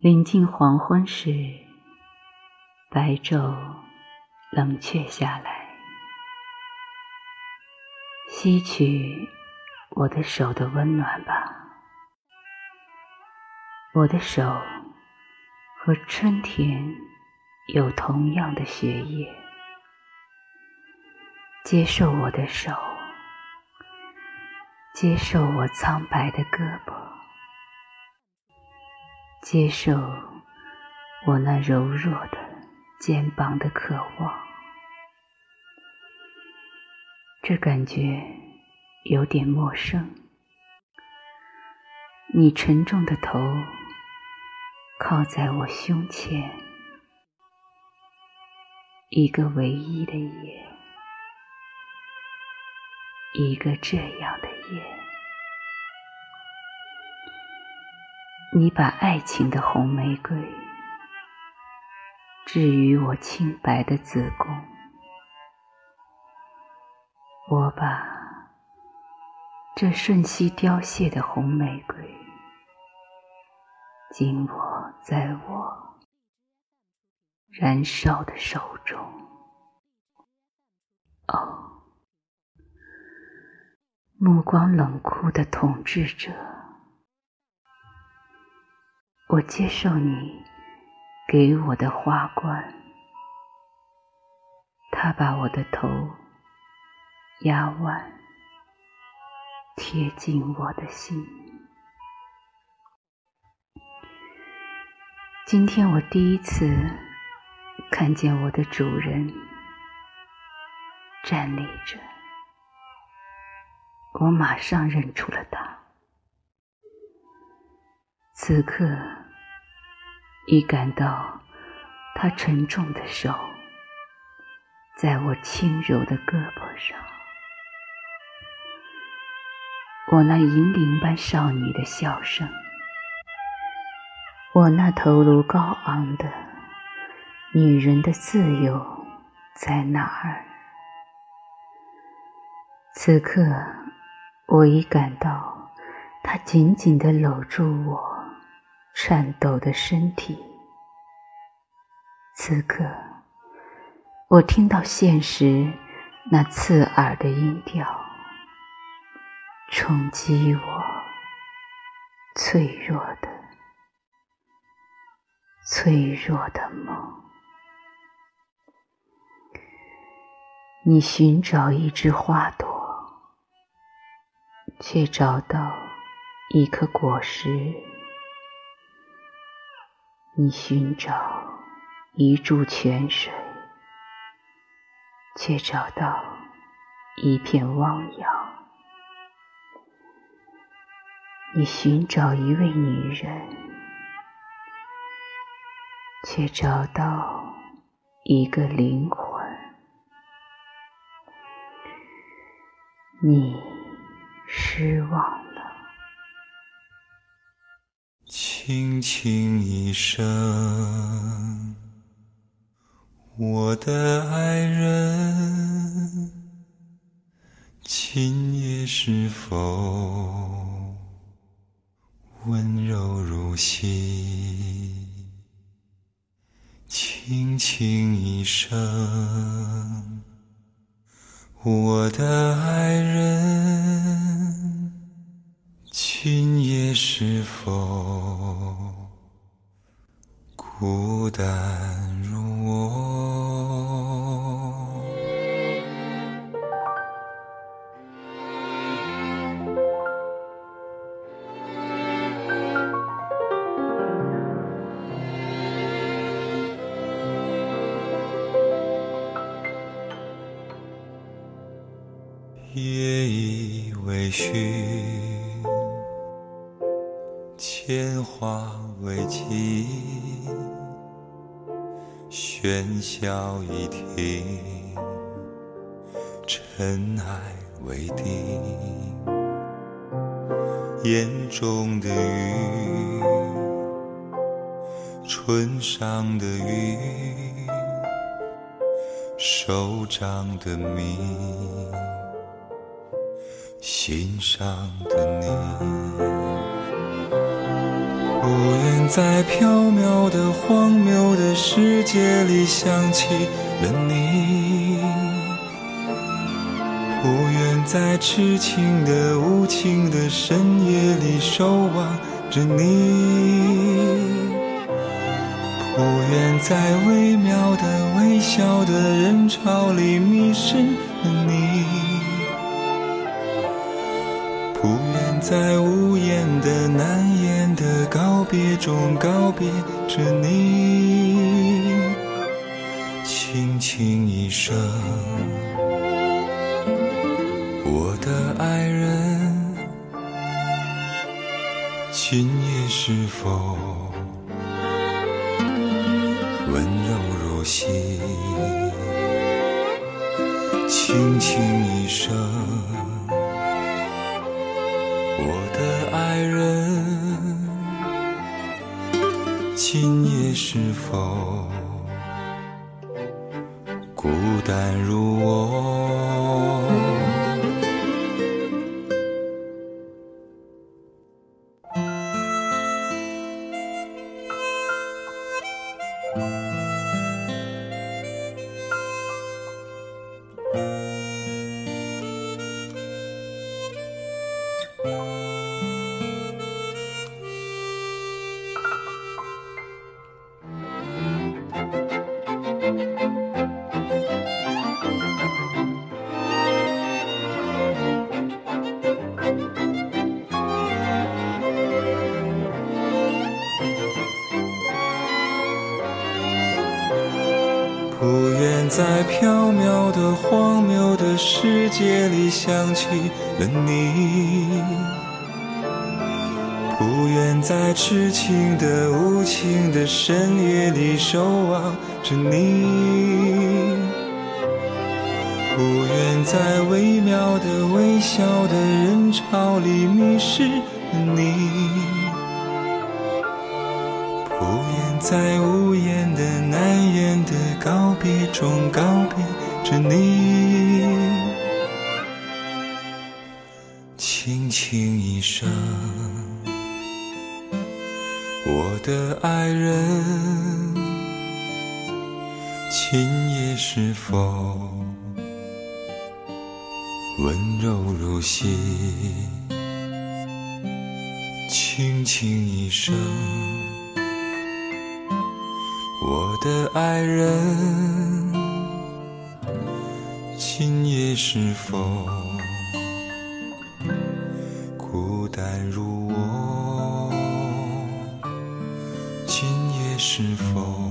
临近黄昏时，白昼冷却下来，吸取我的手的温暖吧。我的手和春天有同样的血液，接受我的手，接受我苍白的胳膊，接受我那柔弱的肩膀的渴望。这感觉有点陌生。你沉重的头。靠在我胸前，一个唯一的夜，一个这样的你把爱情的红玫瑰置于我清白的子宫，我把这瞬息凋谢的红玫瑰。紧握在我燃烧的手中，哦，目光冷酷的统治者，我接受你给我的花冠，他把我的头压弯，贴近我的心。今天我第一次看见我的主人站立着，我马上认出了他。此刻，已感到他沉重的手在我轻柔的胳膊上，我那银铃般少女的笑声。我那头颅高昂的女人的自由在哪儿？此刻，我已感到她紧紧地搂住我颤抖的身体。此刻，我听到现实那刺耳的音调，冲击我脆弱的。脆弱的梦，你寻找一枝花朵，却找到一颗果实；你寻找一柱泉水，却找到一片汪洋；你寻找一位女人。却找到一个灵魂，你失望。轻轻一声，我的爱人，今夜是否温柔如昔？轻轻一声，我的爱人，已微醺，铅华未尽，喧嚣已停，尘埃未定，眼中的雨，唇上的雨，手掌的谜。心上的你，孤愿在缥缈的荒谬的世界里想起了你，不愿在痴情的无情的深夜里守望着你，不愿在微妙的微笑的人潮里迷失了你，在无言的难言的告别中告别着你，轻轻一声，我的爱人，今夜是否温柔如昔？轻轻一声。今夜是否孤单如我？在缥缈的荒谬的世界里想起了你，不愿在痴情的无情的深夜里守望着你，不愿在微妙的微笑的人潮里迷失了你。在无言的难言的告别中告别着你，轻轻一声，我的爱人，今夜是否温柔如昔？轻轻一声。我的爱人，今夜是否孤单如我？今夜是否